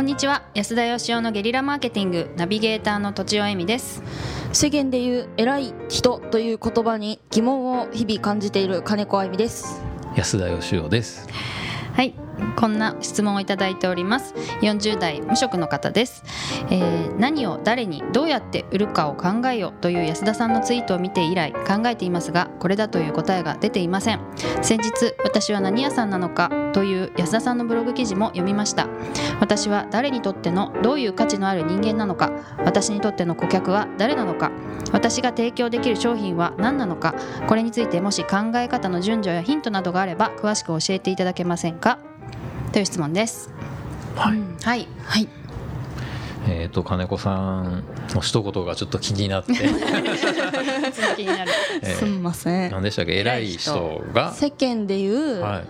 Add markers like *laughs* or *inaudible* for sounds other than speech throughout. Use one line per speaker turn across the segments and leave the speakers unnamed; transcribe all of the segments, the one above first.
こんにちは。安田義雄のゲリラマーケティングナビゲーターの土地尾恵美です。
世間で言う偉い人という言葉に疑問を日々感じている金子あゆみです。
安田義雄です。
はいこんな質問をいただいております。40代無職の方です、えー何を誰にどうやって売るかを考えよという安田さんのツイートを見て以来考えていますがこれだという答えが出ていません。先日私は何屋さんなのかという安田さんのブログ記事も読みました。私は誰にとってのどういう価値のある人間なのか。私にとっての顧客は誰なのか。私が提供できる商品は何なのか。これについてもし考え方の順序やヒントなどがあれば詳しく教えていただけませんか。という質問です。
はい、
はい。
はい。
えっ、と金子さんの一言がちょっと気になって、*laughs*
続きになる。*laughs*
え
すみません。
何でしたっけ？偉い人が？
世間で言う
は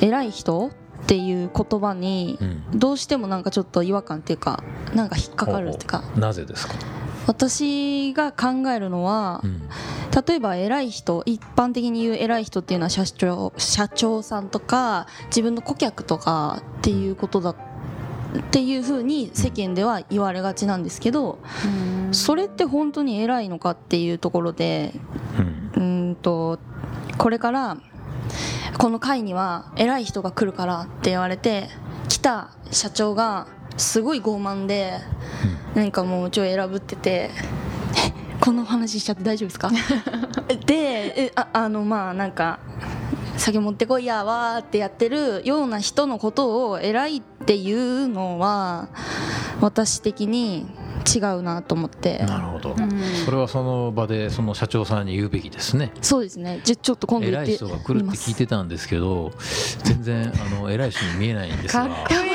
い、
偉い人っていう言葉に
うん、
どうしてもなんかちょっと違和感っていうかなんか引っかかるっていうか。
ほうほう。なぜですか、
私が考えるのは
うん。
例えば偉い人一般的に言う偉い人っていうのは社長社長さんとか自分の顧客とかっていうことだっていうふうに世間では言われがちなんですけどそれって本当に偉いのかっていうところで
うん。
うーんとこれからこの会には偉い人が来るからって言われて来た社長がすごい傲慢でなんかもう超選ぶっててえ *laughs* この話しちゃって大丈夫ですか？*laughs* でえああのまあなんか酒持ってこいやわーってやってるような人のことを偉いっていうのは私的に違うなと思って。
なるほど、
うん。
それはその場でその社長さんに言うべきですね。
そうですね。じゃちょっと今度言って
偉い人が来るって聞いてたんですけど全然あの偉い人に見えないんですが。
かっこいい。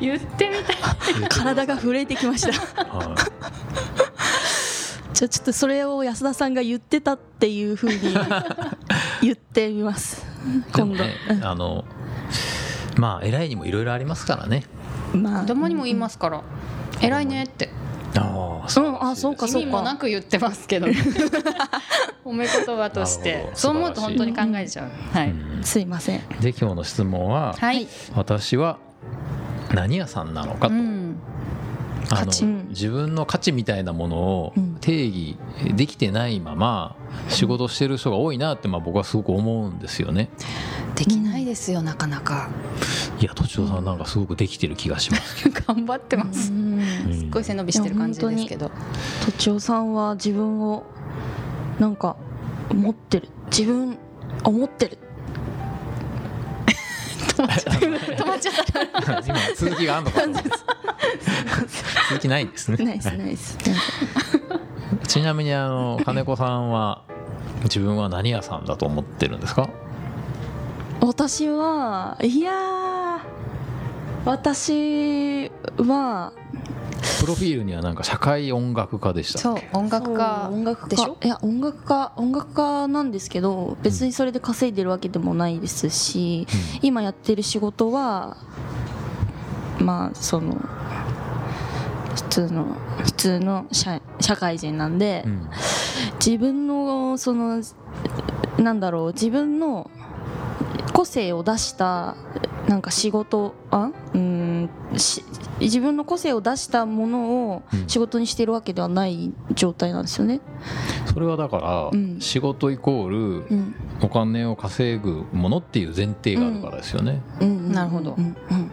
言ってみたい。
体が震えてきました。
は
じゃあちょっとそれを安田さんが言ってたっていうふうに *laughs* 言ってみます。今度、
ねあのまあ偉いにもいろいろありますからね。
うんまあ。
子供にも言いますから。偉いねって。
ああ
うんあそうか
意味もなく言ってますけど。*laughs* 褒め言葉として。そう思うと本当に考えちゃう。はい、
うん。
すいません。
で今日の質問は、
はい、
私は何屋さんなのかと、
うん、
あの
価値。うん
自分の価値みたいなものを
うん。
定義できてないまま仕事してる人が多いなってまあ僕はすごく思うんですよね。
できないですよなかなか。
いや都庁さんなんかすごくできてる気がします。*laughs*
頑張ってます。すっごい背伸びしてる感じですけど。
とちおさんは自分をなんか持ってる。自分思ってる。*laughs*
止まっちゃった止まっちゃった。*laughs*
今続きがあるのか続きないんですね。
ナイスナイス
ちなみにあの金子さんは自分は何屋さんだと思ってるんですか？
私はいやー私は
プロフィールにはなんか社会音楽家でした
そう。音楽家
音楽
でしょ？
家いや音楽家音楽家なんですけど別にそれで稼いでるわけでもないですし、今やってる仕事はまあその普通の普通の社社会人なんで、
うん。
自分のそのなんだろう自分の個性を出したなんか仕事あ？うんし自分の個性を出したものを
うん。
仕事にしてるわけではない状態なんですよね。
それはだから、
うん。
仕事イコール
うん。
お金を稼ぐものっていう前提があるからですよね。
うん。
なるほど。
うん。うん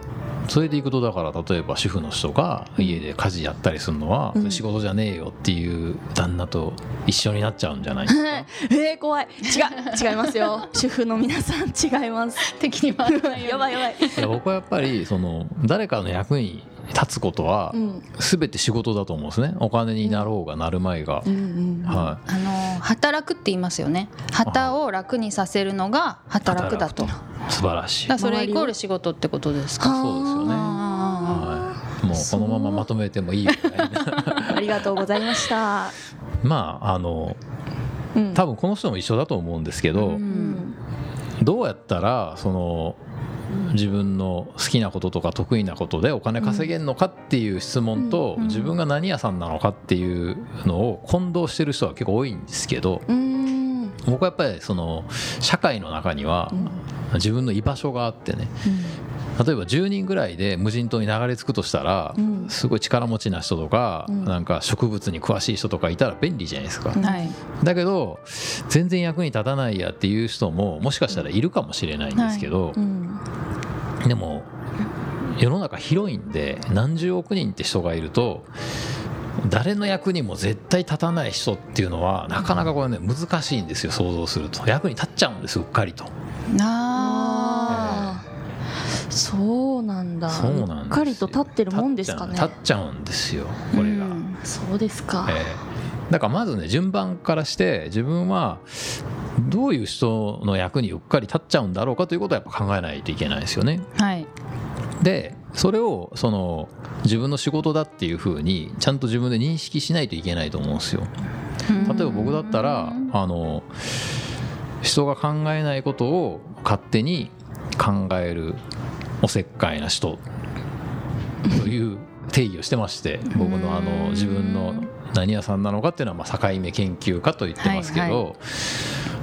それでいくとだから例えば主婦の人が家で家事やったりするのは、仕事じゃねえよっていう旦那と一緒になっちゃうんじゃない？ですか。
えー、怖い。違う違いますよ。*laughs* 主婦の皆さん違います。*laughs*
敵に回
やばいやばい、
いや僕はやっぱりその誰かの役に立つことは
うん。
全て仕事だと思うんですね。お金になろうがなるまいが、
うん。うん
は
あの働くって言いますよね。旗を楽にさせるのが
い
働くだと
素晴らしい、
らそれイコール仕事ってことですか？
そうですよね。
あ
はい、もうこのまままとめてもいいぐらいな
ありがとうございました、
まああの
うん、
多分この人も一緒だと思うんですけど、
う
うん。ん
どうやったらその自分の好きなこととか得意なことでお金稼げるのかっていう質問と、
うん。
自分が何屋さんなのかっていうのを混同してる人は結構多いんですけど
うーん
僕はやっぱりその社会の中には
うん。
自分の居場所があってね。例えば10人ぐらいで無人島に流れ着くとしたら、
うん。
すごい力持ちな人とか、
うん。
なんか植物に詳しい人とかいたら便利じゃないですか、
はい。
だけど全然役に立たないやっていう人ももしかしたらいるかもしれないんですけど、
うん。
でも世の中広いんで何十億人って人がいると誰の役にも絶対立たない人っていうのはなかなかこれね難しいんですよ想像すると。役に立っちゃうんですうっかりと。
あ
あーそうなんだ。
そうなん
うっかりと立ってるもんですかね。
立っちゃうんですよ
ー
これが、
うん。
そうですか、
ええ。だからまずね順番からして自分はどういう人の役にうっかり立っちゃうんだろうかということはやっぱ考えないといけないですよね。
はい。
でそれをその自分の仕事だっていうふうにちゃんと自分で認識しないといけないと思うんですよ。例えば僕だったらあの人が考えないことを勝手に考えるおせっかいな人という定義をしてまして僕のあの自分の何屋さんなのかっていうのはまあ境目研究家と言ってますけ
はい
ど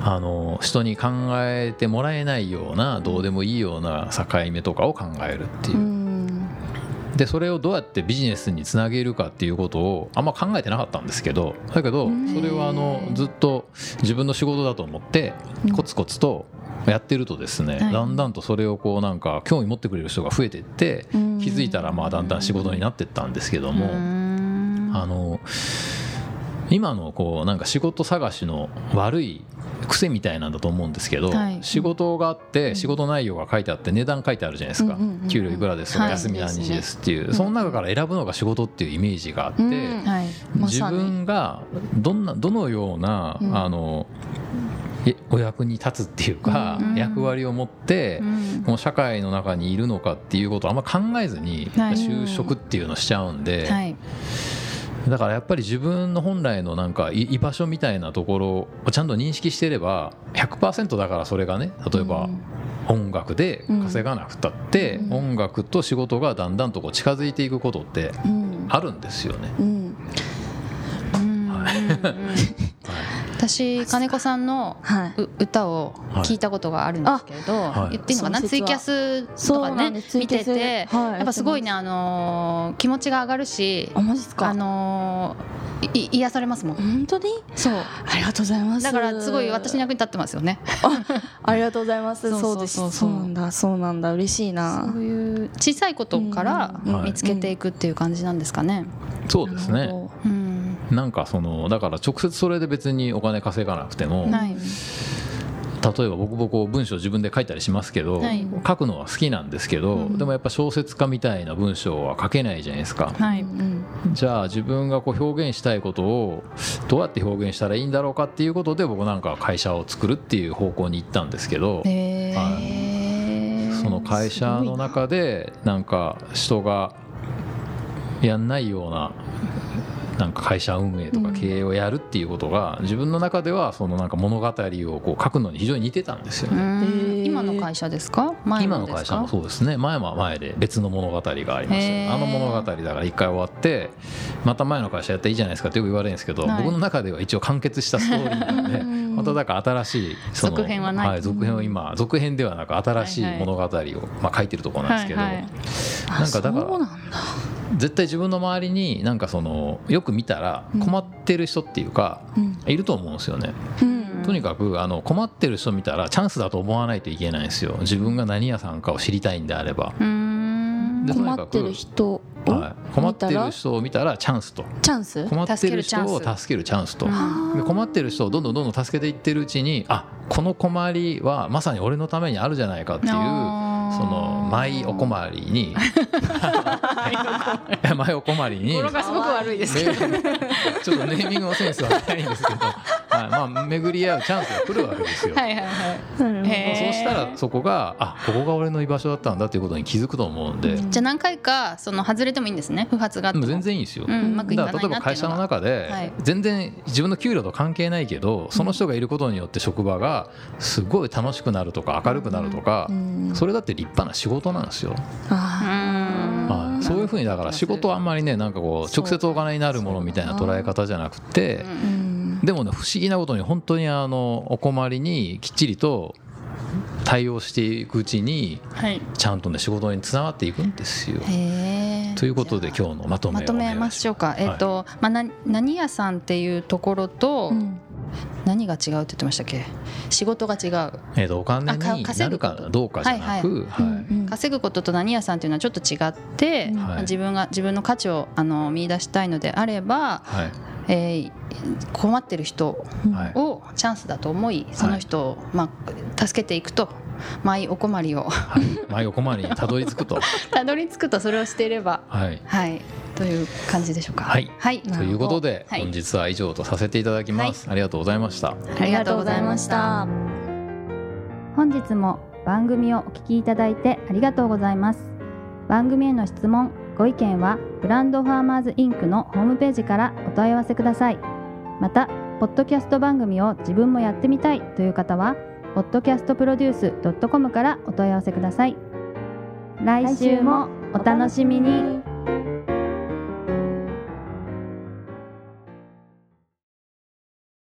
あの人に考えてもらえないようなどうでもいいような境目とかを考えるっていう。う。
ん
でそれをどうやってビジネスにつなげるかっていうことをあんま考えてなかったんですけどだけどそれはあのずっと自分の仕事だと思って
うん
コツコツとやってるとですね
はい。
だんだんとそれをこうなんか興味持ってくれる人が増えていって
うん。
気づいたらまあだんだん仕事になってったんですけどもあの今のこうなんか仕事探しの悪い癖みたいなんだと思うんですけど、
はい。
仕事があって仕事内容が書いてあって値段書いてあるじゃないですか、給料いくらですとか
はい
休み何日ですっていう、
ん
その中から選ぶのが仕事っていうイメージがあって、自分がどんなどのような、
うん。
あのえお役に立つっていうか、
うん。
役割を持って、
うん。
この社会の中にいるのかっていうことをあんま考えずに
はい。
就職っていうのをしちゃうんで、
はい
だからやっぱり自分の本来のなんかい居場所みたいなところをちゃんと認識してれば100%だからそれがね例えば音楽で稼がなくたって、
うん。
音楽と仕事がだんだんとこう近づいていくことって
うん。
あるんですよね。
うん。
うん。うん。うん私金子さんの
はい。う
歌を聞いたことがあるんですけれど、
はい。
言っていいのかな？ツイキャスとかね見てて。
はい。
やっぱすごいねあのー気持ちが上がるし
あマジっすか？
あのーい癒されますもん。
本当に？
そう。
ありがとうございます。
だからすごい私の役に立ってますよね。
ありがとうございます。
そう
そうです
そう。そうそう
そうなんだ。そうなんだ。嬉しいな。
そういう小さいことから
うん。
見つけていくっていう感じなんですかね。
そうですね *laughs*
な
ん
かそのだから直接それで別にお金稼がなくても、
はい。
例えば僕もこう文章自分で書いたりしますけど、
はい。
書くのは好きなんですけど、
うん。
でもやっぱ小説家みたいな文章は書けないじゃないですか、
はい。
どうん
じゃあ自分がこう表現したいことをどうやって表現したらいいんだろうかっていうことで僕なんか会社を作るっていう方向に行ったんですけど、
へー。
その会社の中でなんか人がやんないようななんか会社運営とか経営をやるっていうことが自分の中ではそのなんか物語をこう書くのに非常に似てたんですよ
う
ね。
今の会社ですか？前
今
のですか？
の会社もそうですね。前は前で別の物語がありましたあの物語だから一回終わってまた前の会社やったらいいじゃないですかってよく言われるんですけど、
はい。
僕の中では一応完結したストーリーなので
うん。*laughs*
まただから新しいその
続編はない。
はい、続編を今続編ではなく新しい。物語を、まあ、書いてるところなんですけど、
はいはい。
あ
なんかだから
そうなんだ
絶対自分の周りになんかそのよく見たら困ってる人っていうか、
うん。
いると思うんですよね。
うん。
とにかくあの困ってる人見たらチャンスだと思わないといけないんですよ。自分が何屋さんかを知りたいんであれば、
困ってる人を
はい、困ってる人を見たらチャンスと。
チャンス？
困ってる人を助けるチャンス。と。困ってる人をどんどんどんどん助けていってるうちにあこの困りはまさに俺のためにあるじゃないかっていうその舞お困りに。*laughs* 舞お困りに。
語呂がすごく悪いですけど。
ねちょっとネーミングのセンスはないんですけど、はい、まあ巡り合うチャンスが来るわけですよ。
はいはいはい。
そうしたらそこがあここが俺の居場所だったんだっていうことに気づくと思うんで、
じゃあ何回かその外れてもいいんですね？不発が
全然いいですよ。
うんうまくいか
だ
ないな
から例えば会社
の
中で
はい。
全然自分の給料と関係ないけどその人がいることによって職場がすごい楽しくなるとか明るくなるとか
うん。
それだって立派な仕事なんですよ。はい、そういうふうにだから仕事はあんまりねなんかこう直接お金になるものみたいな捉え方じゃなくて
ーうん
でもね不思議なことに本当にあのお困りにきっちりと対応していくうちに
はい。
ちゃんとね仕事につながっていくんですよ。
へえ
ということで今日のまとめを
まとめましょうか、えっ、と、まあ、な何屋さんっていうところと、
うん。
何が違うって言ってましたっけ？仕事が違う。
えー、とお金になるかどうかじゃなく、はい
うん
稼ぐことと何屋さんっていうのはちょっと違って、
うん
まあ自分が自分の価値をあの見出したいのであれば、
はい
えー困ってる人
はい。
をチャンスだと思いその人を、まあ、助けていくとマイお困りを。
はい、前お困りにたどり着くと。*laughs*
たどり着くとそれをしていれば
はい。
はい。という感じでしょうか。
はい。
はい、
ということで、
はい
本日は以上とさせていただきます、ありがとうございました。
ありがとうございました。
本日も番組をお聞きいただいてありがとうございます。番組への質問ご意見はブランドファーマーズインクのホームページからお問い合わせください。またポッドキャスト番組を自分もやってみたいという方は podcastproduce.com からお問い合わせください。来週もお楽しみに。